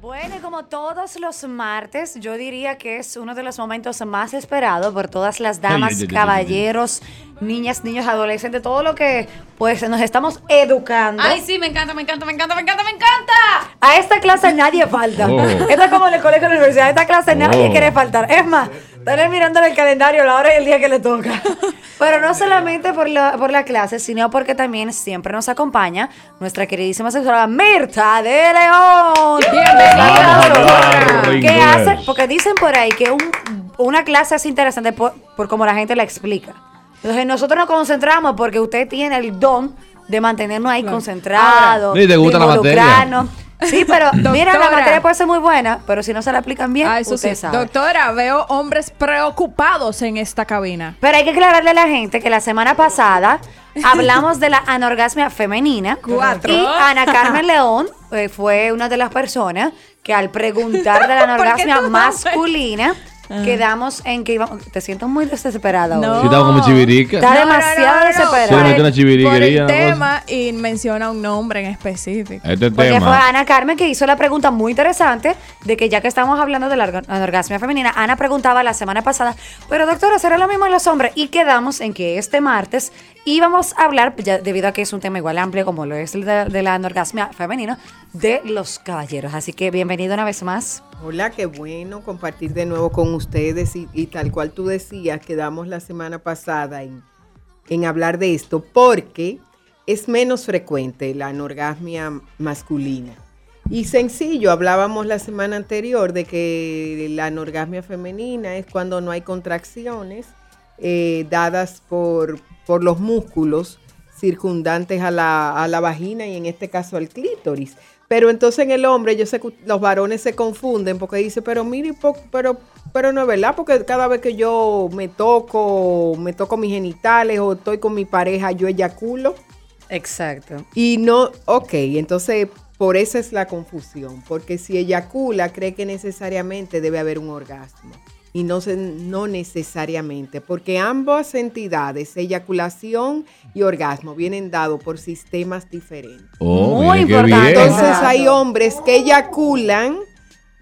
Bueno, y como todos los martes, yo diría que es uno de los momentos más esperados por todas las damas, Ay, ay, ay, ay, caballeros, niñas, niños, adolescentes, todo lo que pues nos estamos educando. Ay, sí, me encanta, me encanta, me encanta, me encanta, me encanta. A esta clase nadie falta. Oh. Esto es como en el colegio de la universidad. A esta clase nadie Oh. quiere faltar. Es más, estaré mirando el calendario la hora y el día que le toca. Pero no solamente por la, por la clase, sino porque también siempre nos acompaña nuestra queridísima sexóloga Mirta de León. Vamos a hablar Que inglés. hace, porque dicen por ahí que un- una clase es interesante por, por cómo la gente la explica. Entonces nosotros nos concentramos porque usted tiene el don de mantenernos ahí concentrados. Y te gusta la materia. Sí, pero mira, la materia puede ser muy buena, pero si no se la aplican bien, Ah, eso usted sí. sabe. Doctora, veo hombres preocupados en esta cabina. Pero hay que aclararle a la gente que la semana pasada hablamos de la anorgasmia femenina. Cuatro. Y Ana Carmen León eh, fue una de las personas que al preguntar de la ¿Por qué anorgasmia tú no masculina, quedamos en que íbamos. Te siento muy desesperada hoy. No. Sí, estaba como chivirica. Está demasiado desesperada. Se una Por chiviriquería, el una cosa. tema y menciona un nombre en específico. Este Porque fue tema. Ana Carmen que hizo la pregunta muy interesante de que ya que estamos hablando de la orga- anorgasmia femenina, Ana preguntaba la semana pasada, pero doctora, ¿será lo mismo en los hombres? Y quedamos en que este martes íbamos a hablar, ya debido a que es un tema igual amplio como lo es el de, de la anorgasmia femenina, de los caballeros. Así que bienvenido una vez más. Hola, qué bueno compartir de nuevo con ustedes y, tal cual tú decías, quedamos la semana pasada en, en hablar de esto porque es menos frecuente la anorgasmia masculina. Y sencillo, hablábamos la semana anterior de que la anorgasmia femenina es cuando no hay contracciones eh, dadas por, por los músculos circundantes a la, a la vagina y en este caso al clítoris. Pero entonces en el hombre, yo sé que los varones se confunden porque dicen, pero mire, pero, pero no es verdad, porque cada vez que yo me toco, me toco mis genitales o estoy con mi pareja, yo eyaculo. Exacto. Y no, ok, entonces por eso es la confusión, porque si eyacula, cree que necesariamente debe haber un orgasmo. Y no, se, no necesariamente, porque ambas entidades, eyaculación y orgasmo, vienen dados por sistemas diferentes. Oh, Muy importante. Entonces hay hombres que eyaculan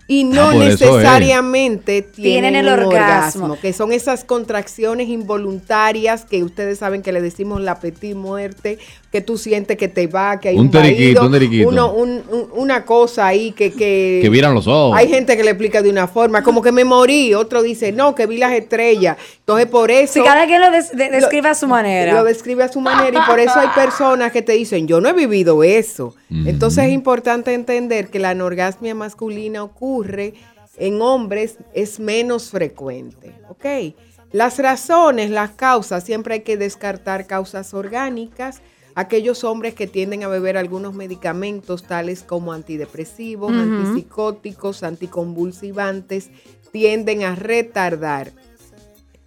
y no Ah, eso es. necesariamente tienen, Tienen el orgasmo. que son esas contracciones involuntarias que ustedes saben que le decimos la petit muerte, que tú sientes que te va, que hay Un un, teriquito, vaído, un teriquito. uno- un- un- una cosa ahí que, que, Que viran los ojos. hay gente que le explica de una forma, como que me morí, otro dice, no, que vi las estrellas. Entonces por eso... Si cada quien lo des- de- describe a su manera. Lo describe a su manera y por eso hay personas que te dicen, yo no he vivido eso. Entonces es importante entender que la anorgasmia masculina ocurre en hombres, es menos frecuente. ¿Ok? Las razones, las causas, siempre hay que descartar causas orgánicas. Aquellos hombres que tienden a beber algunos medicamentos tales como antidepresivos, antipsicóticos, anticonvulsivantes, tienden a retardar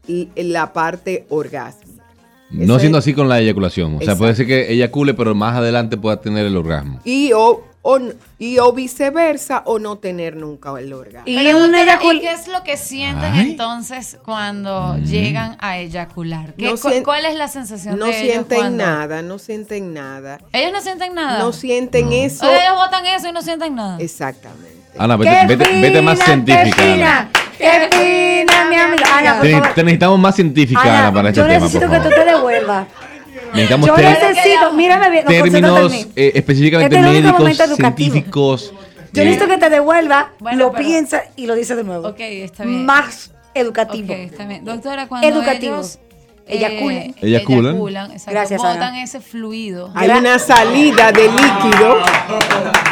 y la parte orgásmica. No Eso siendo es- así con la eyaculación. O sea, Exacto. puede ser que eyacule, pero más adelante pueda tener el orgasmo. Y o, o y o viceversa o no tener nunca el orgasmo. Y Pero, un doctora, eyacul- ¿y qué es lo que sienten Ay. entonces cuando llegan a eyacular? ¿Qué- No sien- ¿Cuál es la sensación No de ellos sienten cuando- nada, no sienten nada. Ellos no sienten nada. No sienten eso. O sea, ellos botan eso y no sienten nada. Exactamente. Ana, vete, ¡Qué vete, vete más científica. ¡Qué fina! Ana. ¡Qué fina, mi amiga! Ana, por Te, favor. te necesitamos más científica, Ana, Ana, para este yo tema, necesito por que tú te devuelvas. Necesitamos Yo necesito, mírame bien, no, términos eh, específicamente Este es médicos, científicos. Yo eh, necesito que te devuelva, Bueno, lo pero- piensa y lo dice de nuevo. Ok, está bien. Más educativo. Ok, está bien. Doctora, cuando Educativo. ellos Eyaculan. eh, Eyaculan. eyaculan, Gracias, botan Ana. ese fluido. Hay una salida de líquido.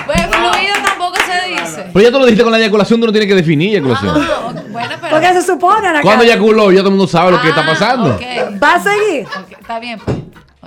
Pues fluido tampoco se dice. Pero ya tú lo dijiste con la eyaculación, tú no tienes que definir eyaculación. Ah, ok, bueno, pero. Porque se supone, Ana Cuando eyaculó, ya todo el mundo sabe lo que está Ah, pasando. ¿Va a seguir? Está bien, pues.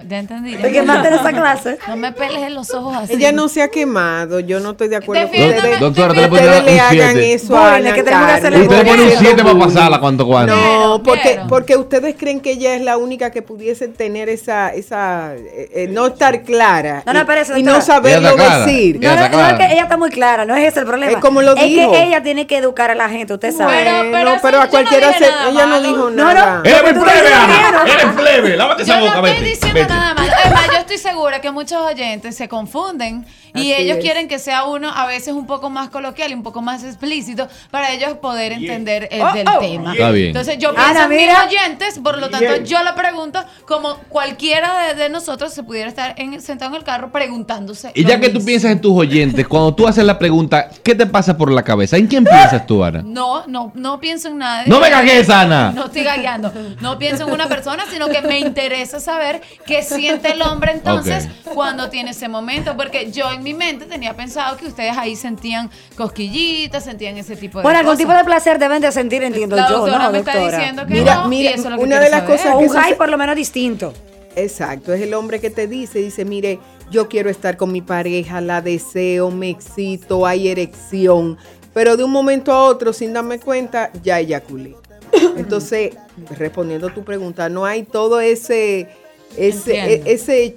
Ya entendí. ya ¿De qué entendí. más esa clase? No me peles en los ojos así. Ella no se ha quemado. Yo no estoy de acuerdo ustedes, Doctora, te le ustedes dar le un hagan siete. eso a Ana es que. Usted pone un Bueno. 7 para pasarla, ¿cuánto cuánto? No, porque, porque ustedes creen que ella es la única que pudiese tener esa, esa eh, eh, no estar clara No, no, y- espérese, y, doctora. no saberlo Ella está clara. decir. Ella No, no, no, es que ella está muy clara, no es ese el problema. Es como lo dijo. que ella tiene que educar a la gente, usted sabe. Pero- Bueno, pero pero, eso a cualquiera no se, nada ella no dijo No, no. nada. ¡Eres plebe, Ana! ¡Eres plebe! ¡Lávate esa boca, no vete! Nada. Además, yo estoy segura que muchos oyentes se confunden y Así ellos es. quieren que sea uno a veces un poco más coloquial y un poco más explícito para ellos poder entender el Oh, del oh. tema. Está bien. Entonces yo Ana, pienso en mis oyentes, por lo tanto yo lo pregunto como cualquiera de, de nosotros se pudiera estar en- sentado en el carro preguntándose. Y ya que tú piensas en tus oyentes, cuando tú haces la pregunta, ¿qué te pasa por la cabeza? ¿En quién piensas tú, Ana? No, no, no pienso en nada. ¡No me cagues, Ana! No estoy gagueando. No pienso en una persona, sino que me interesa saber qué siente el hombre entonces cuando tiene ese momento. Porque yo en mi mente tenía pensado que ustedes ahí sentían cosquillitas, sentían ese tipo de Bueno, algún cosas. tipo de placer deben de sentir, entiendo La yo, ¿no, me está diciendo que Mira, no, mira, y eso es lo que una de las saber. cosas que un high por lo menos distinto. Exacto, es el hombre que te dice, dice, mire, yo quiero estar con mi pareja, la deseo, me excito, hay erección, pero de un momento a otro, sin darme cuenta, ya eyaculé. Entonces, respondiendo a tu pregunta, no hay todo ese, ese, e- ese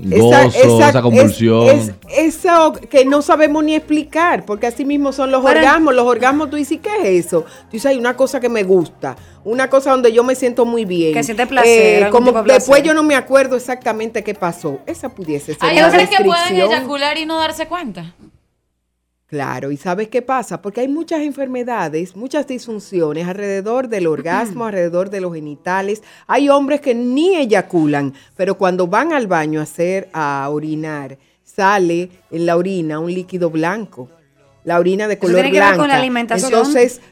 Gozo, esa, convulsión. es- es- eso que no sabemos ni explicar, porque así mismo son los orgasmos. Los orgasmos, tú dices, ¿qué es eso? Tú dices, hay una cosa que me gusta, una cosa donde yo me siento muy bien. Que siente placer, algún como tipo de placer. después yo no me acuerdo exactamente qué pasó. Esa pudiese ser ¿Hay hombres que pueden eyacular y no darse cuenta? Claro, y ¿sabes qué pasa? Porque hay muchas enfermedades, muchas disfunciones alrededor del orgasmo, alrededor de los genitales. Hay hombres que ni eyaculan, pero cuando van al baño a hacer, a orinar, sale en la orina un líquido blanco. La orina de color tiene que ver blanca. con la alimentación. Entonces,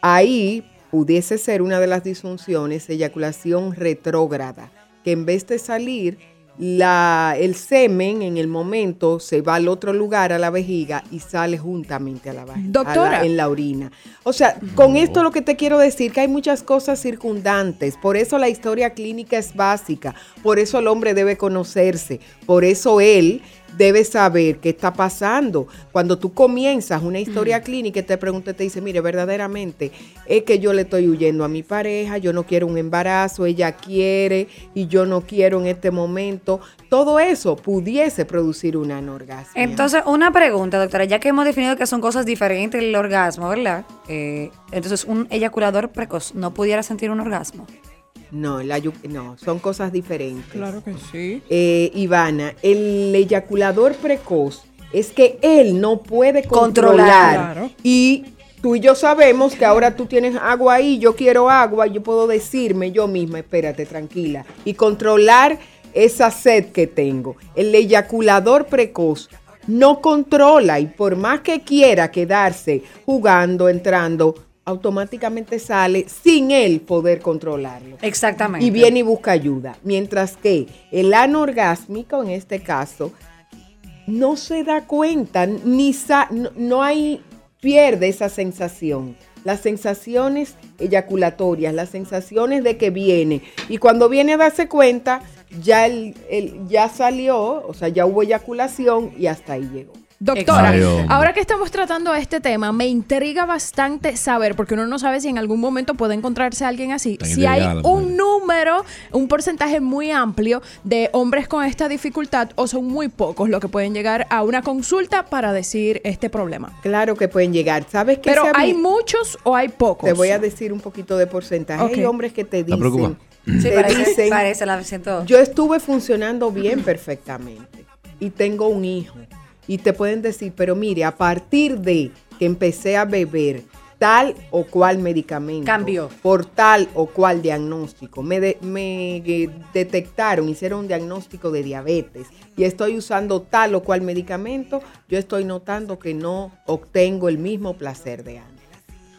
ahí pudiese ser una de las disfunciones, eyaculación retrógrada, que en vez de salir, la, el semen en el momento se va al otro lugar, a la vejiga, y sale juntamente a la vagina. Doctora. en la orina. O sea, con esto lo que te quiero decir, que hay muchas cosas circundantes. Por eso la historia clínica es básica. Por eso el hombre debe conocerse. Por eso él debe saber qué está pasando. Cuando tú comienzas una historia clínica y te pregunta, te dice, mire, verdaderamente es que yo le estoy huyendo a mi pareja, yo no quiero un embarazo, ella quiere y yo no quiero en este momento. Todo eso pudiese producir una anorgasmia. Entonces, una pregunta, doctora, ya que hemos definido que son cosas diferentes el orgasmo, ¿verdad? Eh, entonces, un eyaculador precoz no pudiera sentir un orgasmo. No, la no, son cosas diferentes. Claro que sí. Eh, Ivana, el eyaculador precoz es que él no puede Controlar. controlar. Claro. Y tú y yo sabemos que ahora tú tienes agua ahí, yo quiero agua, yo puedo decirme yo misma, espérate, tranquila, y controlar esa sed que tengo. El eyaculador precoz no controla y por más que quiera quedarse jugando, entrando, automáticamente sale sin él poder controlarlo Exactamente. y viene y busca ayuda. Mientras que el anorgásmico, en este caso, no se da cuenta, ni sa- no, no hay, pierde esa sensación. Las sensaciones eyaculatorias, las sensaciones de que viene. Y cuando viene a darse cuenta, ya, el, el- ya salió, o sea, ya hubo eyaculación y hasta ahí llegó. Doctora, ahora que estamos tratando este tema, me intriga bastante saber, porque uno no sabe si en algún momento puede encontrarse alguien así, Está si hay un número, un porcentaje muy amplio de hombres con esta dificultad o son muy pocos los que pueden llegar a una consulta para decir este problema. Claro que pueden llegar. ¿Sabes qué? Pero hay muchos o hay pocos. Te voy a decir un poquito de porcentaje. Ok. Hay hombres que te dicen, parece, la siento. Yo estuve funcionando bien perfectamente y tengo un hijo. Y te pueden decir, pero mire, a partir de que empecé a beber tal o cual medicamento, Cambió. por tal o cual diagnóstico, me, de- me eh, detectaron, hicieron un diagnóstico de diabetes y estoy usando tal o cual medicamento, yo estoy notando que no obtengo el mismo placer de antes.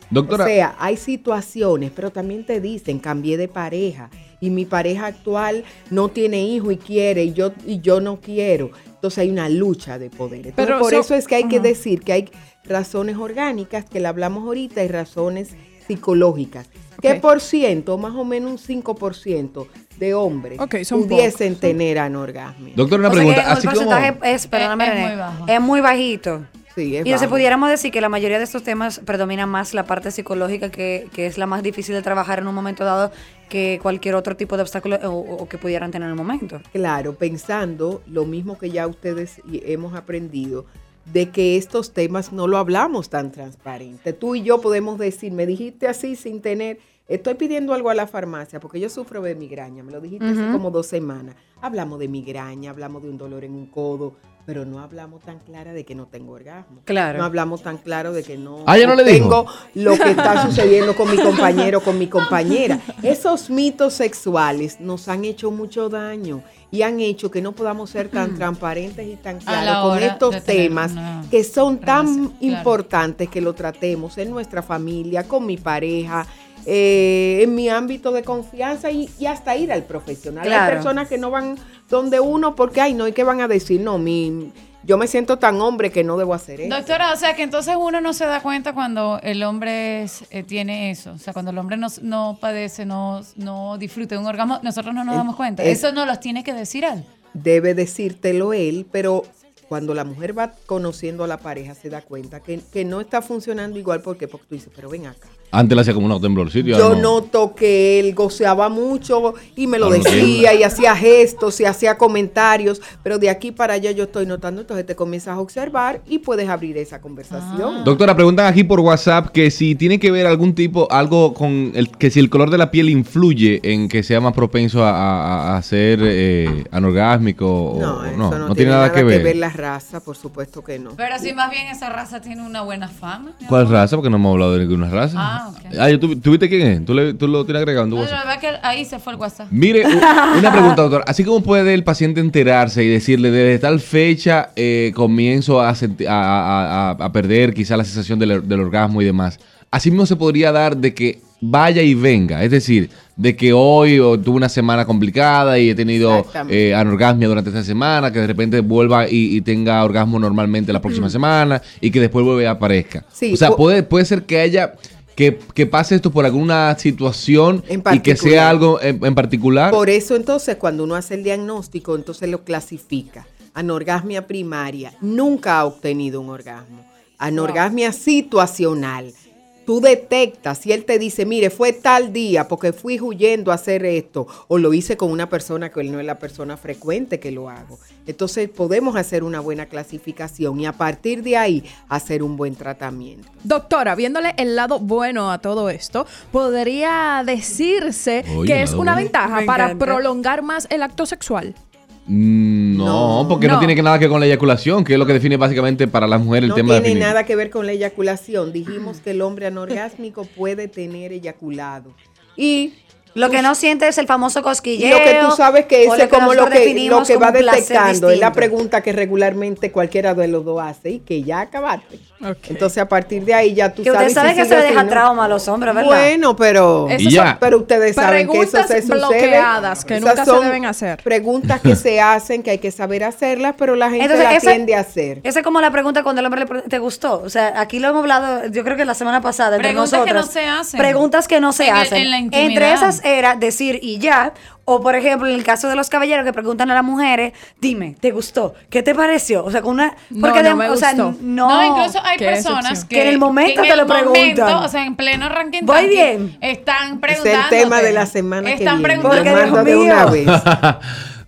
Doctora, O sea, hay situaciones, pero también te dicen, cambié de pareja y mi pareja actual no tiene hijo y quiere y yo, y yo no quiero. Entonces hay una lucha de poder. Entonces, Pero por so- eso es que hay que decir que hay razones orgánicas, que le hablamos ahorita, y razones psicológicas. ¿Qué por ciento? Más o menos un 5% de hombres son pudiesen pocos. tener anorgasmia. doctora, una O sea que pregunta. el Así como, porcentaje es, perdóname, Es- es muy bajo. es muy bajito. Sí, Y bajo. pudiéramos decir que la mayoría de estos temas predomina más la parte psicológica, que, que es la más difícil de trabajar en un momento dado que cualquier otro tipo de obstáculo o, o que pudieran tener en el momento. Claro, pensando lo mismo que ya ustedes hemos aprendido, de que estos temas no lo hablamos tan transparente. Tú y yo podemos decir, me dijiste así sin tener, estoy pidiendo algo a la farmacia porque yo sufro de migraña, me lo dijiste hace como dos semanas. Hablamos de migraña, hablamos de un dolor en un codo, pero no hablamos tan clara de que no tengo orgasmo. Claro. No hablamos tan claro de que no Ah, ¿ya no le dijo? tengo lo que está sucediendo con mi compañero, con mi compañera. Esos mitos sexuales nos han hecho mucho daño y han hecho que no podamos ser tan transparentes y tan claros con estos temas que son tan relación, claro. importantes que lo tratemos en nuestra familia, con mi pareja, eh, en mi ámbito de confianza y, y hasta ir al profesional. Claro. Hay personas que no van donde uno porque, ay, no, ¿y qué van a decir? No, mi, yo me siento tan hombre que no debo hacer eso. Doctora, o sea que entonces uno no se da cuenta cuando el hombre es- eh, tiene eso. O sea, cuando el hombre no, no padece, no, no disfruta de un orgasmo, nosotros no nos Es- damos cuenta. es- Eso no los tiene que decir él. debe decírtelo él, pero cuando la mujer va conociendo a la pareja se da cuenta que, que no está funcionando igual porque, porque tú dices, pero ven acá. Antes le hacía como un temblorcito. Yo no. noto que él goceaba mucho y me lo Ahora no decía y hacía gestos y hacía comentarios, pero de aquí para allá yo estoy notando, entonces te comienzas a observar y puedes abrir esa conversación. Doctora, preguntan aquí por WhatsApp que si tiene que ver algún tipo, algo con el, que si el color de la piel influye en que sea más propenso a, a- a ser eh, anorgásmico o No, o eso no, no, no tiene nada que ver. la raza, por supuesto que no. Pero si más bien esa raza tiene una buena fama. ¿Cuál amor. raza? Porque no hemos hablado de ninguna raza. Ah, ok. Ah, ¿tú, tú viste quién es? ¿Tú, le- tú lo tienes agregado en tu No, WhatsApp? la verdad que ahí se fue el WhatsApp. Mire, u- una pregunta, doctor. Así como puede el paciente enterarse y decirle, desde tal fecha eh, comienzo a, senti- a- a- a- a perder quizá la sensación del, del orgasmo y demás, así mismo se podría dar de que vaya y venga. Es decir, de que hoy o tuve una semana complicada y he tenido Exactamente. eh, anorgasmia durante esta semana, que de repente vuelva y, y tenga orgasmo normalmente la próxima semana y que después vuelva y aparezca. Sí, o sea, puede, puede ser que haya... Que, que pase esto por alguna situación En y que sea algo en, en particular. Por eso entonces cuando uno hace el diagnóstico, entonces lo clasifica. Anorgasmia primaria, nunca ha obtenido un orgasmo. Anorgasmia situacional. Tú detectas si él te dice, mire, fue tal día porque fui huyendo a hacer esto o lo hice con una persona que él no es la persona frecuente que lo hago. Entonces podemos hacer una buena clasificación y a partir de ahí hacer un buen tratamiento. Doctora, viéndole el lado bueno a todo esto, podría decirse Oye, que es una bueno. ventaja Me para encanta. prolongar más el acto sexual. Mm, No, No. porque no. No. tiene que nada que ver con la eyaculación, que es lo que define básicamente para las mujeres el no tema tiene de nada que ver con la eyaculación. Dijimos que el hombre anorgásmico puede tener eyaculado. Y Lo que no siente es el famoso cosquilleo. lo que tú sabes que es como lo que, lo que como va detectando. Es la pregunta que regularmente cualquiera de los dos hace y que ya acabaste. Entonces a partir de ahí ya tú Que sabes. usted sabe que si deja trauma a los hombres, ¿verdad? Bueno, pero, ya. pero ustedes saben que eso se sucede. bloqueadas que Esas nunca se son deben hacer. Preguntas que se hacen, que hay que saber hacerlas, pero la gente Entonces, la esa- tiende a hacer. Esa es como la pregunta cuando el hombre le pregunta, ¿te gustó? O sea, aquí lo hemos hablado, yo creo que la semana pasada, entre Preguntas que nosotras. no se hacen. Preguntas que no se En el- hacen. en la intimidad. Entre esas era decir y ya, o por ejemplo, en el caso de los caballeros que preguntan a las mujeres, dime, ¿te gustó? ¿Qué te pareció? O sea, con una... No, Porque no de- me o sea, gustó. no... No, incluso hay personas que, Que en el momento que te lo preguntan. momento, o sea, en pleno ranking Voy bien. Están Es el preguntando. tema de la semana que Están viene. preguntando. Porque, Lo Dios de una mío. vez.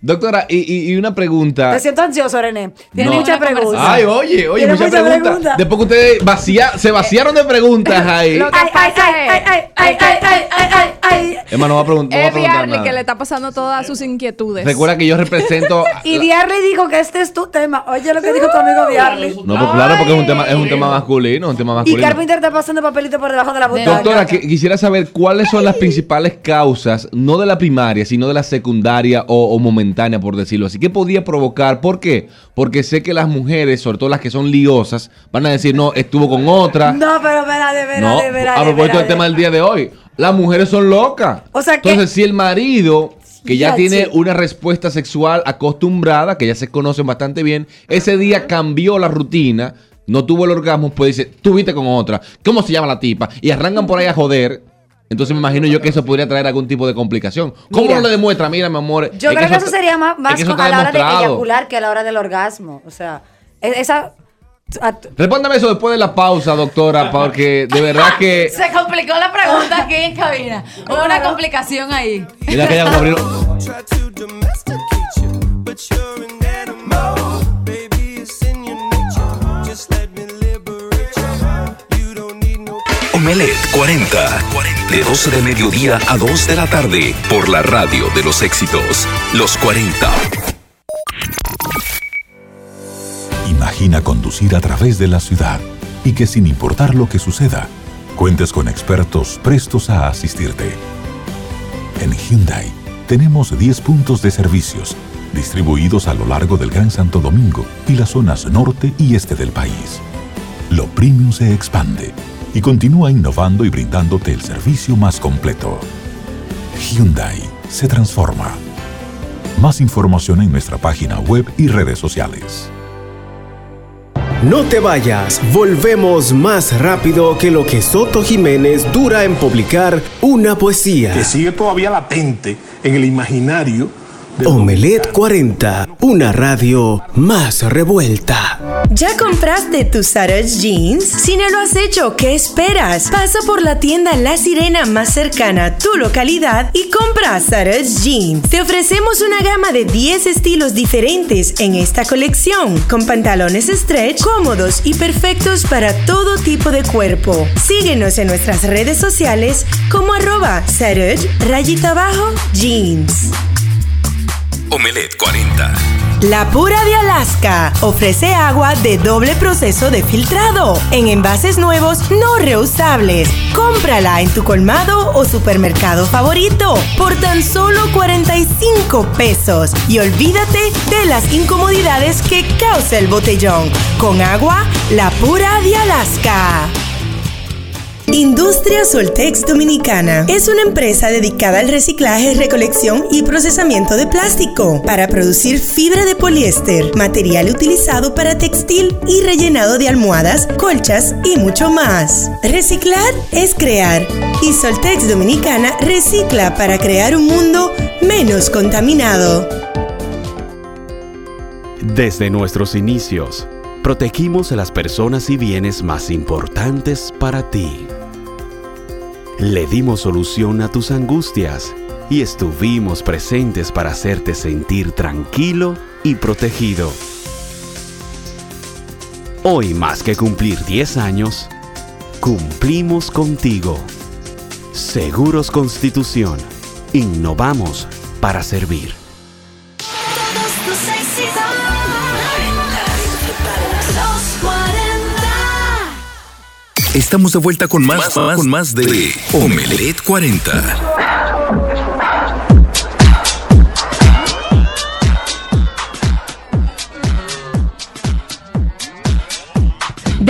Doctora, y, y, una pregunta. Te siento ansioso, René. Tiene muchas preguntas. Ay, oye, oye, muchas, preguntas. Después que ustedes vacía, se vaciaron de preguntas ahí. Lo que ay, pasa ay, ay, ay, ay, ay, ay, ay, ay, Emma no va a, pregun no a preguntar. Es que le está pasando todas sus inquietudes. Recuerda que yo represento. y Diarly dijo que este es tu tema. Oye, lo que dijo tu amigo Diarly. No, pues claro, porque es un tema, es un tema masculino, un tema masculino. Y Carpenter está pasando papelito por debajo de la butaca. Doctora, quisiera saber cuáles son las principales causas, no de la primaria, sino de la secundaria o, o momentánea por decirlo así. ¿Qué podía provocar? ¿Por qué? Porque sé que las mujeres, sobre todo las que son liosas, van a decir, no, estuvo con otra. No, pero espérate, No, espérate, espérate. a propósito del tema del día de hoy, las mujeres son locas. O sea que- Entonces, si el marido, que ya Ya, tiene sí. una respuesta sexual acostumbrada, que ya se conocen bastante bien, ese día cambió la rutina, no tuvo el orgasmo, pues dice, tuviste con otra, ¿cómo se llama la tipa? Y arrancan por ahí a joder. Entonces me imagino yo que eso podría traer algún tipo de complicación. ¿Cómo Mira. lo demuestra? Mira, mi amor. Yo creo que eso sería más, es más que eso a la hora de eyacular que a la hora del orgasmo. O sea, e- esa. Respóndame eso después de la pausa, doctora, porque de verdad que... Se complicó la pregunta aquí en cabina. Hubo una complicación ahí. Mira que ya como abrieron- try to domesticate you, but you're an animal. Baby, it's in your nature. Just let me liberate you. You don't need no. Omelet 40. De 12 de mediodía a 2 de la tarde por la radio de los éxitos. Los 40. Imagina conducir a través de la ciudad y que sin importar lo que suceda, cuentes con expertos prestos a asistirte. En Hyundai tenemos 10 puntos de servicios distribuidos a lo largo del Gran Santo Domingo y las zonas norte y este del país. Lo premium se expande y continúa innovando y brindándote el servicio más completo. Hyundai se transforma. Más información en nuestra página web y redes sociales. No te vayas, volvemos más rápido que lo que Soto Jiménez dura en publicar una poesía. que sigue todavía latente en el imaginario. Omelet 40, una radio más revuelta. ¿Ya compraste tus Sarage Jeans? Si no lo has hecho, ¿qué esperas? Pasa por la tienda La Sirena más cercana a tu localidad y compra Sarage Jeans. Te ofrecemos una gama de 10 estilos diferentes en esta colección, con pantalones stretch cómodos y perfectos para todo tipo de cuerpo. Síguenos en nuestras redes sociales como arroba Sarage rayita abajo jeans. Omelet 40. La Pura de Alaska ofrece agua de doble proceso de filtrado en envases nuevos no reusables. Cómprala en tu colmado o supermercado favorito por tan solo 45 pesos y olvídate de las incomodidades que causa el botellón. Con agua, La Pura de Alaska. Industria Soltex Dominicana es una empresa dedicada al reciclaje, recolección y procesamiento de plástico para producir fibra de poliéster, material utilizado para textil y rellenado de almohadas, colchas y mucho más. Reciclar es crear y Soltex Dominicana recicla para crear un mundo menos contaminado. Desde nuestros inicios, protegimos a las personas y bienes más importantes para ti. Le dimos solución a tus angustias y estuvimos presentes para hacerte sentir tranquilo y protegido. Hoy más que cumplir 10 años, cumplimos contigo. Seguros Constitución. Innovamos para servir. Estamos de vuelta con más, más- con más de Omelet 40.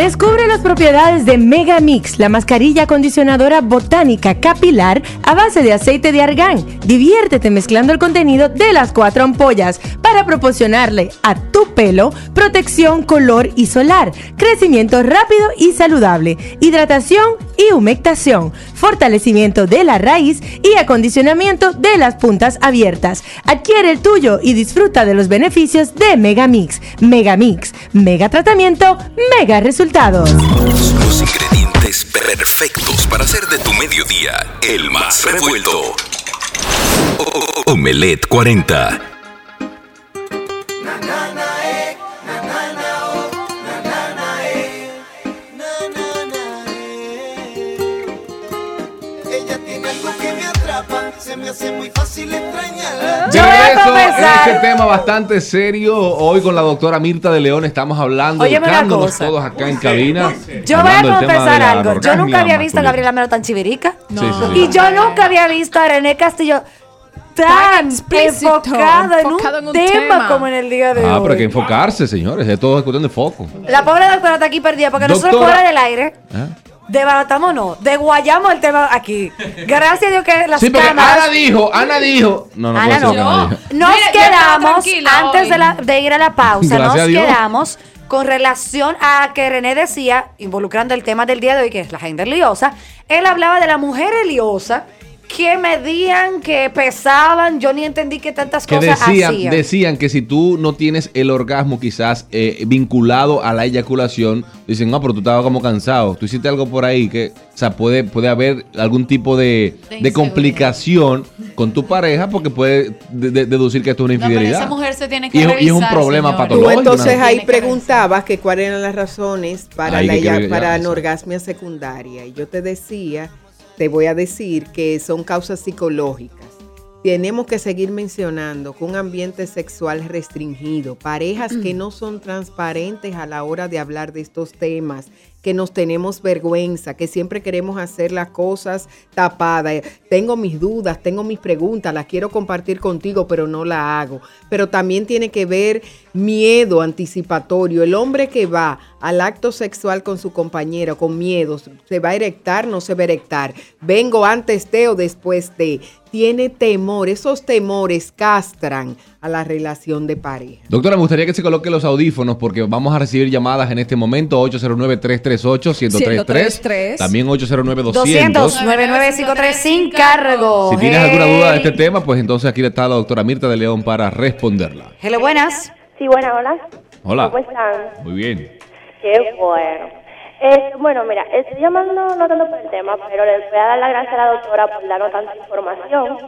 Descubre las propiedades de Mega Mix, la mascarilla acondicionadora botánica capilar a base de aceite de argán. Diviértete mezclando el contenido de las cuatro ampollas para proporcionarle a tu pelo protección, color y solar, crecimiento rápido y saludable, hidratación y humectación, fortalecimiento de la raíz y acondicionamiento de las puntas abiertas. Adquiere el tuyo y disfruta de los beneficios de Megamix. Megamix, mega tratamiento, mega resultados. Los ingredientes perfectos para hacer de tu mediodía el más revuelto. Omelet 40. Hace muy fácil extrañarla. De regreso en este tema bastante serio, hoy con la doctora Mirta de León estamos hablando, cosa. todos acá en cabina. Yo voy a confesar algo. Yo nunca había visto a. Gabriela Melo tan chivirica. Sí, sí, sí. Y yo nunca había visto a René Castillo tan explícito, enfocado, enfocado en en un, tema, tema. como en el día de Ah, hoy. pero hay que enfocarse, señores. Es todo es cuestión de foco. La pobre doctora está aquí perdida porque nosotros fuera del aire ¿Ah? Desbaratamos, no, desguayamos el tema aquí. Gracias a Dios que las Sí, porque cámaras... Ana dijo, Ana dijo. No, no Ana puede ser no. Ana dijo. Nos Mira, yo estaba quedamos, tranquila antes hoy. de, la- de ir a la pausa, Gracias nos a Dios. quedamos con relación a que René decía, involucrando el tema del día de hoy, que es la gente liosa, él hablaba de la mujer liosa que medían, que pesaban. Yo ni entendí que tantas Que cosas decían, hacían. decían que si tú no tienes el orgasmo quizás eh, vinculado a la eyaculación, dicen, no, pero tú estabas como cansado, tú hiciste algo por ahí, que, o sea, puede, puede haber algún tipo de, De de complicación con tu pareja porque puede de- de- deducir que esto es una No, pero infidelidad. esa mujer se tiene que y, es, y es un revisar, problema señora. Tú patológico. entonces ahí que preguntabas que cuáles eran las razones para Ahí la para anorgasmia secundaria. Y yo te decía, te voy a decir que son causas psicológicas. Tenemos que seguir mencionando que un ambiente sexual restringido, parejas que no son transparentes a la hora de hablar de estos temas, que nos tenemos vergüenza, que siempre queremos hacer las cosas tapadas. Tengo mis dudas, tengo mis preguntas, las quiero compartir contigo, pero no la hago. Pero también tiene que ver miedo anticipatorio. El hombre que va al acto sexual con su compañero con miedo, se va a erectar, no se va a erectar. Vengo antes de o después de. Tiene temor, esos temores castran a la relación de pareja. Doctora, me gustaría que se coloque los audífonos porque vamos a recibir llamadas en este momento 809-338-1033. También 809-200. 200 9953 sin cargo. Si tienes Hey. alguna duda de este tema, pues entonces aquí está la doctora Mirta de León para responderla. Hello, buenas. Sí, buenas, hola. Hola. ¿Cómo están? Muy bien. Qué bueno. Eh, bueno, mira, estoy llamando no tanto por el tema, pero le voy a dar las gracias a la doctora por darnos tanta información.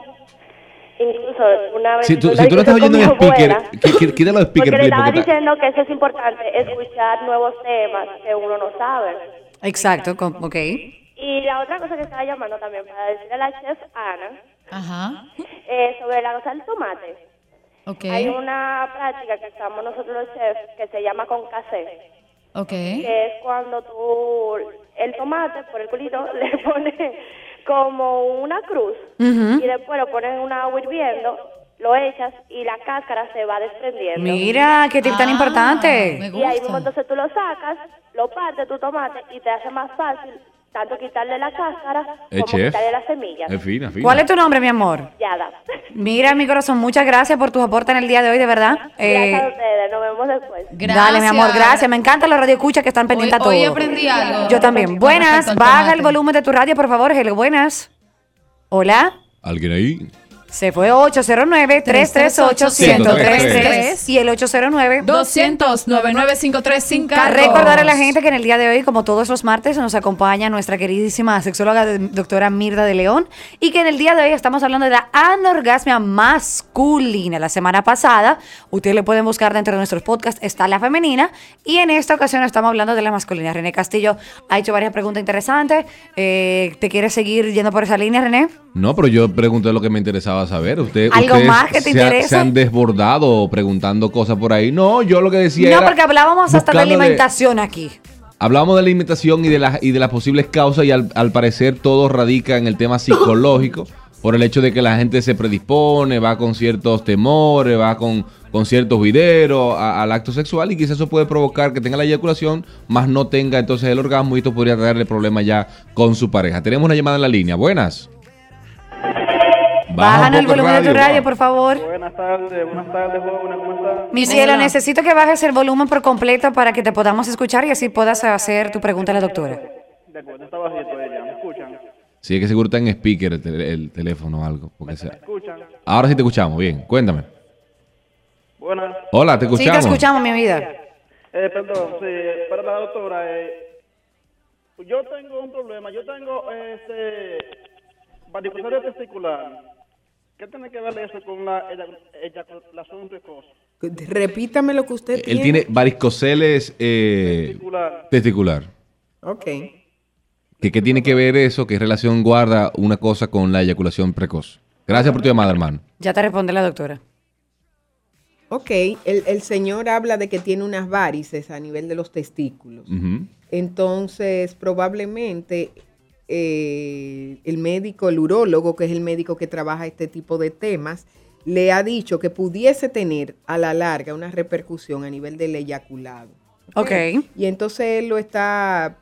Incluso una vez... Si tú, si tú no estás oyendo en speaker, quita los speaker, Porque le estaba porque está- diciendo que eso es importante, escuchar nuevos temas que uno no sabe. Exacto, ok. Y la otra cosa que estaba llamando también para decirle a la chef Ana Ajá. eh, sobre la cosa del tomate. Hay una práctica que usamos nosotros los chefs que se llama con que es cuando tú el tomate por el culito le pones como una cruz y después lo pones en una agua hirviendo, lo echas y la cáscara se va desprendiendo. Mira, qué tip Ah, tan importante. Y ahí mismo entonces tú lo sacas, lo partes tu tomate y te hace más fácil tanto quitarle la cáscara Eh, como chef. quitarle las semillas. Es fina, fina. ¿Cuál es tu nombre, mi amor? Yada. Mira, mi corazón, muchas gracias por tus aportes en el día de hoy, de verdad. Eh, Gracias a ustedes, nos vemos después. Dale, mi amor, gracias. Me encantan los radioescuchas que están pendientes a todo. hoy aprendí algo Yo también. con Buenas, baja el volumen de tu radio, por favor. Hello, buenas. Hola. ¿Alguien ahí? Se fue 809-338-1033 y el 809 200-9953 sin A cargos. recordar a la gente que en el día de hoy, como todos los martes, nos acompaña nuestra queridísima sexóloga doctora Mirda de León y que en el día de hoy estamos hablando de la anorgasmia masculina. La semana pasada, ustedes le pueden buscar dentro de nuestros podcasts, está la femenina y en esta ocasión estamos hablando de la masculina. René Castillo ha hecho varias preguntas interesantes. Eh, ¿Te quieres seguir yendo por esa línea, René? No, pero yo pregunté lo que me interesaba saber. Usted, ¿Algo ustedes más que te se, ha- interese? se han desbordado preguntando cosas por ahí. No, yo lo que decía no, era porque hablábamos hasta de alimentación aquí. Hablábamos de la alimentación y de, las y de las posibles causas y al, al parecer todo radica en el tema psicológico por el hecho de que la gente se predispone, va con ciertos temores, va con, con ciertos videos al acto sexual y quizás eso puede provocar que tenga la eyaculación, más no tenga entonces el orgasmo y esto podría traerle problemas ya con su pareja. Tenemos una llamada en la línea. Buenas. Baja un Bájanos el volumen de tu radio, por favor. Buenas tardes, buenas tardes, jóvenes, ¿cómo están? Mi cielo, necesito que bajes el volumen por completo para que te podamos escuchar y así puedas hacer tu pregunta a la doctora. De acuerdo, está bajito ella, ¿me escuchan? Sí, es que seguro está en speaker el, tel- el teléfono o algo. Porque sea. escuchan? Ahora sí te escuchamos, bien. Cuéntame. Buenas. Hola, te Sí, te escuchamos. escuchamos, mi vida. Eh, perdón, sí, para la doctora, eh, yo tengo un problema, yo tengo este, varicocele testicular. ¿Qué tiene que ver eso con la eyac- eyaculación precoz? Repítame lo que usted Él tiene. tiene varicoceles eh, Testicular. testicular. Ok. ¿Qué, ¿Qué tiene que ver eso? ¿Qué relación guarda una cosa con la eyaculación precoz? Gracias por tu llamada, hermano. Ya te responde la doctora. Ok, el, el señor habla de que tiene unas varices a nivel de los testículos. Entonces, probablemente eh, el médico, el urólogo, que es el médico que trabaja este tipo de temas, le ha dicho que pudiese tener a la larga una repercusión a nivel del eyaculado. Ok. Y entonces él lo está,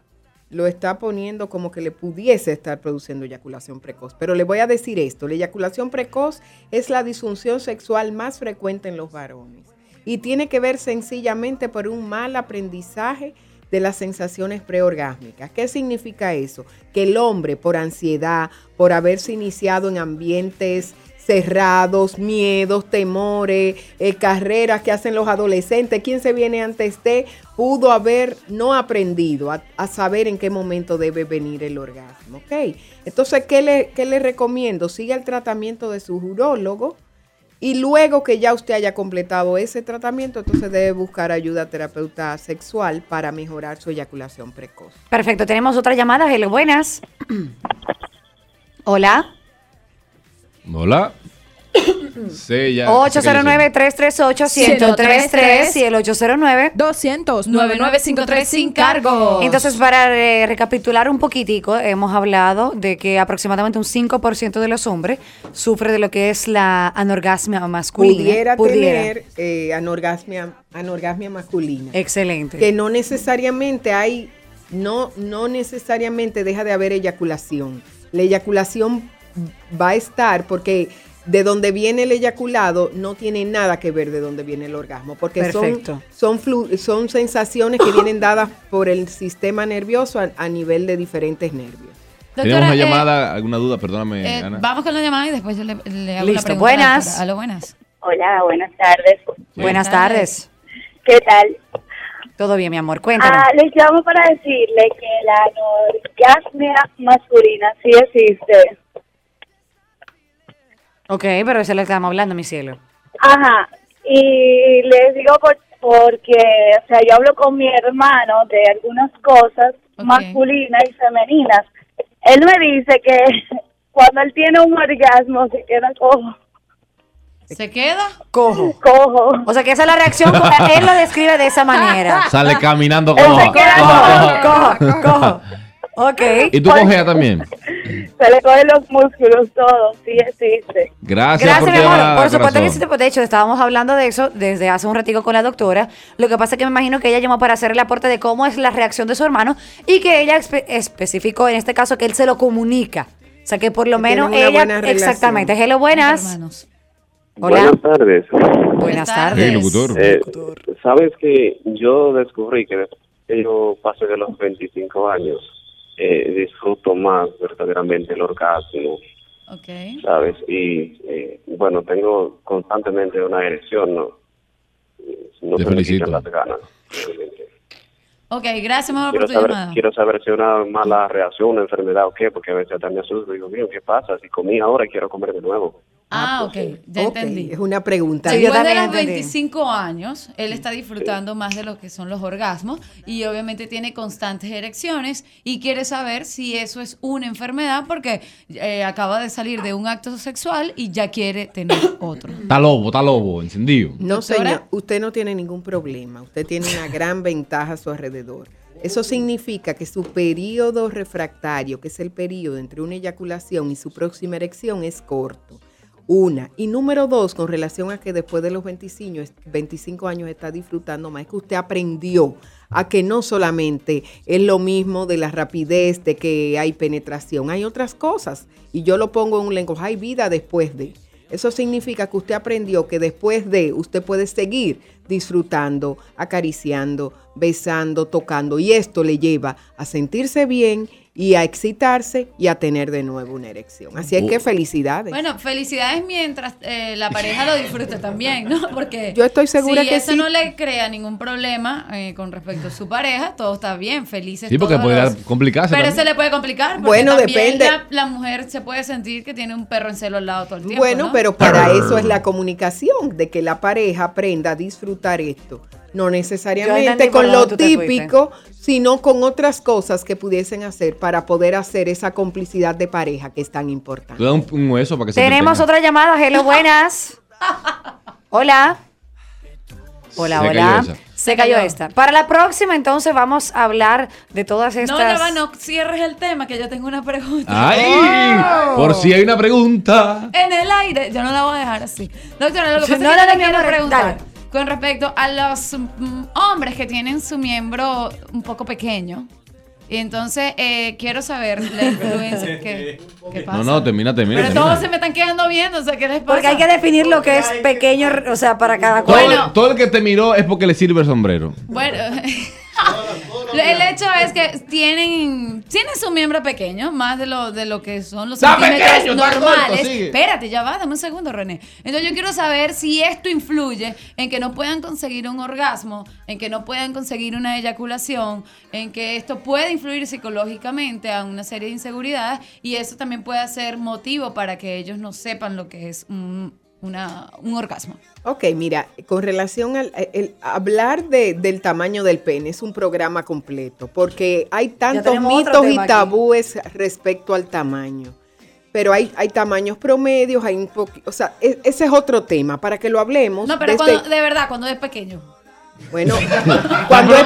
lo está poniendo como que le pudiese estar produciendo eyaculación precoz. Pero le voy a decir esto, la eyaculación precoz es la disfunción sexual más frecuente en los varones y tiene que ver sencillamente por un mal aprendizaje de las sensaciones preorgásmicas. ¿Qué significa eso? Que el hombre, por ansiedad, por haberse iniciado en ambientes cerrados, miedos, temores, eh, carreras que hacen los adolescentes, quien se viene antes de, pudo haber no aprendido a, saber en qué momento debe venir el orgasmo. ¿ok? Entonces, ¿qué le, le recomiendo? Siga el tratamiento de su urólogo y luego que ya usted haya completado ese tratamiento, entonces debe buscar ayuda terapeuta sexual para mejorar su eyaculación precoz. Perfecto, tenemos otra llamada. Hello, buenas. Hola. Hola. Sí, ya. 809-338-1033 y el 809 200 9953 sin cargo. Entonces, para eh, recapitular un poquitico, hemos hablado de que aproximadamente un 5% de los hombres sufre de lo que es la anorgasmia masculina. Pudiera, Pudiera. tener eh, anorgasmia, anorgasmia masculina. Excelente. Que no necesariamente hay, no, no necesariamente deja de haber eyaculación. La eyaculación va a estar porque de donde viene el eyaculado no tiene nada que ver de donde viene el orgasmo, porque son, Perfecto. son, flu- son sensaciones que vienen dadas por el sistema nervioso a, a nivel de diferentes nervios. Tenemos una eh, llamada, alguna duda, perdóname, eh, Ana. vamos con la llamada y después yo le, le hago Listo, la pregunta. buenas. Aló. Hola, buenas tardes. Buenas tardes. ¿Qué tal? Todo bien, mi amor. Cuéntanos. Ah, les llamo para decirle que la anorgasmia masculina sí existe. Ok, pero eso es lo que estamos hablando, mi cielo. Ajá. Y les digo por- porque, o sea, yo hablo con mi hermano de algunas cosas masculinas y femeninas. Él me dice que cuando él tiene un orgasmo se queda cojo. ¿Se queda? Cojo. Cojo. O sea, que esa es la reacción. Él lo describe de esa manera. Sale caminando como. Cojo, cojo, cojo. Ok. ¿Y tú cojeas también? Se le cogen los músculos, todo. Sí existe. Gracias, Gracias, por mi amor. Por supuesto que pues, de hecho, estábamos hablando de eso desde hace un ratico con la doctora. Lo que pasa es que me imagino que ella llamó para hacer el aporte de cómo es la reacción de su hermano y que ella espe- especificó en este caso que él se lo comunica. O sea, que por lo Que menos ella. Exactamente. Hello, buenas. Hola. Buenas tardes. Buenas tardes. Hey, locutor. Eh, Sabes que yo descubrí que yo pasé de los 25 años, eh, disfruto más verdaderamente el orgasmo. ¿sabes? Y eh, bueno, tengo constantemente una erección, ¿no? No Te felicito. las ganas. Ok, gracias, mi amor, Quiero por tu saber, llamada. quiero saber si una mala reacción, una enfermedad o qué, porque a veces también asusto digo, mío, ¿qué pasa? Si comí ahora quiero comer de nuevo. Ah, ok, ya entendí. Es una pregunta. Sí, yo Después de los entendí. 25 años, él está disfrutando más de lo que son los orgasmos y obviamente tiene constantes erecciones y quiere saber si eso es una enfermedad porque eh, acaba de salir de un acto sexual y ya quiere tener otro. Está lobo, está lobo, encendido. No, Doctora. señor, usted no tiene ningún problema. Usted tiene una gran ventaja a su alrededor. Eso significa que su periodo refractario, que es el periodo entre una eyaculación y su próxima erección, es corto. Una. Y número dos, con relación a que después de los 25, es- 25 años está disfrutando más, que usted aprendió a que no solamente es lo mismo de la rapidez, de que hay penetración, hay otras cosas. Y yo lo pongo en un lenguaje, hay vida después de. Eso significa que usted aprendió que después de usted puede seguir disfrutando, acariciando, besando, tocando. Y esto le lleva a sentirse bien y a excitarse y a tener de nuevo una erección. Así es que felicidades. Bueno, felicidades mientras eh, la pareja lo disfrute también, ¿no? Porque Yo estoy segura si que eso sí. no le crea ningún problema eh, con respecto a su pareja, todo está bien, felices Sí, porque todos puede los- complicarse. Pero también. se le puede complicar. Porque Bueno, depende. La, la mujer se puede sentir que tiene un perro en celo al lado todo el tiempo. Bueno, ¿no? pero para eso es la comunicación, de que la pareja aprenda a disfrutar esto. No necesariamente con lo típico, sino con otras cosas que pudiesen hacer para poder hacer esa complicidad de pareja que es tan importante. Tú un, un hueso para que se Tenemos otra llamada. Hello, buenas. Hola. Hola, Se hola. cayó esa. Se cayó esta. Para la próxima, entonces, vamos a hablar de todas estas. No, ya va, no cierres el tema, que yo tengo una pregunta. ¡Ay! Oh. Por si hay una pregunta. En el aire, yo no la voy a dejar así. Doctora, lo que pasa No, es que no, yo no, le quiero preguntar dale. Con respecto a los mm, hombres que tienen su miembro un poco pequeño. Y entonces eh, quiero saber la influencia que, ¿qué pasa. No, no, termina, termina. Pero termina. todos se me están quedando viendo, o sea, ¿qué les pasa? Porque hay que definir lo que es pequeño, o sea, para cada Todo, cual. todo el que te miró es porque le sirve el sombrero. Bueno, El hecho es que tienen, tienen su miembro pequeño, más de lo, de lo que son los Está centímetros pequeño, está normales. corto. Espérate, ya va, dame un segundo, René. Entonces yo quiero saber si esto influye en que no puedan conseguir un orgasmo, en que no puedan conseguir una eyaculación, en que esto puede influir psicológicamente a una serie de inseguridades y eso también puede ser motivo para que ellos no sepan lo que es un, una- un orgasmo. Ok, mira, con relación al el- hablar de- del tamaño del pene es un programa completo, porque hay tantos mitos y aquí. tabúes respecto al tamaño. Pero hay, hay tamaños promedios, hay un poquito, o sea, e- ese es otro tema, para que lo hablemos. No, pero desde- cuando, de verdad, cuando es pequeño. Bueno, cuando es,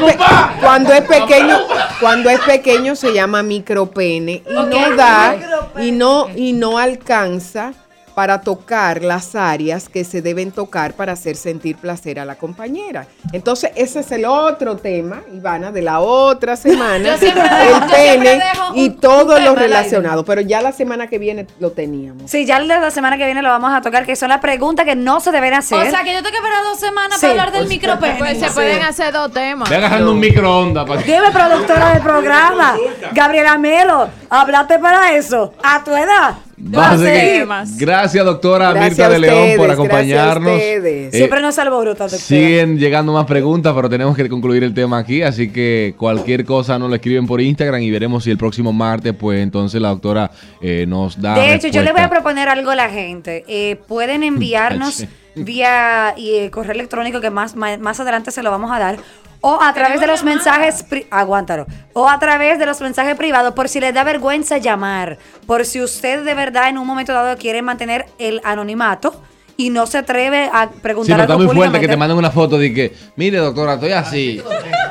cuando es pequeño, cuando es pequeño se llama micropene y no da y no y no alcanza para tocar las áreas que se deben tocar para hacer sentir placer a la compañera. Entonces, ese es el otro tema, Ivana, de la otra semana, Yo siempre- el yo pene y todo lo relacionado, pero ya la semana que viene lo teníamos. Sí, ya el de la semana que viene lo vamos a tocar, que son las preguntas que no se deben hacer. O sea, que yo tengo que esperar dos semanas Sí. para hablar del micropene. Pues se pueden hacer dos temas. Ve agarrando un microondas. pa- Dime, productora del programa, Gabriela Melo, hablaste para eso, a tu edad. A seguir. Gracias, doctora Gracias Mirta de León, por acompañarnos. Eh, Siempre nos salvo bruta, doctora. Siguen llegando más preguntas, pero tenemos que concluir el tema aquí, así que cualquier cosa nos lo escriben por Instagram y veremos si el próximo martes, pues entonces la doctora eh, nos da. De hecho, yo le voy a proponer algo a la gente. Eh, pueden enviarnos vía eh, correo electrónico, que más, más, más adelante se lo vamos a dar, o a través de los mensajes, pri- aguántalo, o a través de los mensajes privados, por si les da vergüenza llamar, por si usted de verdad en un momento dado quiere mantener el anonimato y no se atreve a Sí, preguntar pero está muy fuerte que te manden una foto de que, mire doctora, estoy así.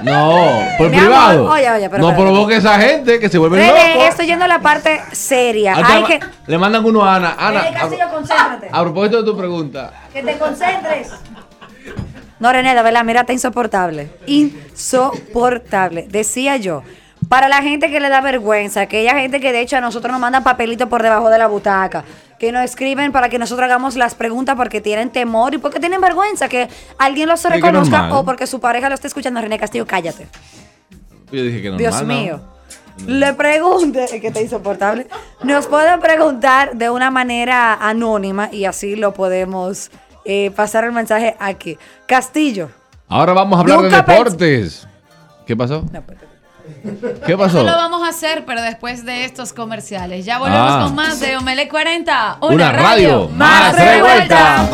No, por Mi privado. amor, oye, oye, pero no espérate. provoque a esa gente que se vuelve loco. estoy yendo a la parte seria. Hay que... Le mandan uno a Ana. Ana, a propósito de tu pregunta. Que te concentres. No, René, de verdad, mira, está insoportable. Insoportable. Decía yo. Para la gente que le da vergüenza, aquella gente que de hecho a nosotros nos mandan papelitos por debajo de la butaca, que nos escriben para que nosotros hagamos las preguntas porque tienen temor y porque tienen vergüenza que alguien los reconozca o porque su pareja lo esté escuchando. René Castillo, cállate. Yo dije que normal, Dios ¿no? mío. Le pregunte, es que está insoportable. Nos pueden preguntar de una manera anónima y así lo podemos eh, pasar el mensaje aquí. Castillo. Ahora vamos a hablar de Nunca deportes. ¿Qué pasó? ¿Qué pasó? Eso lo vamos a hacer, pero después de estos comerciales. Ya volvemos Ah. con más de Omele 40. Una radio más revuelta.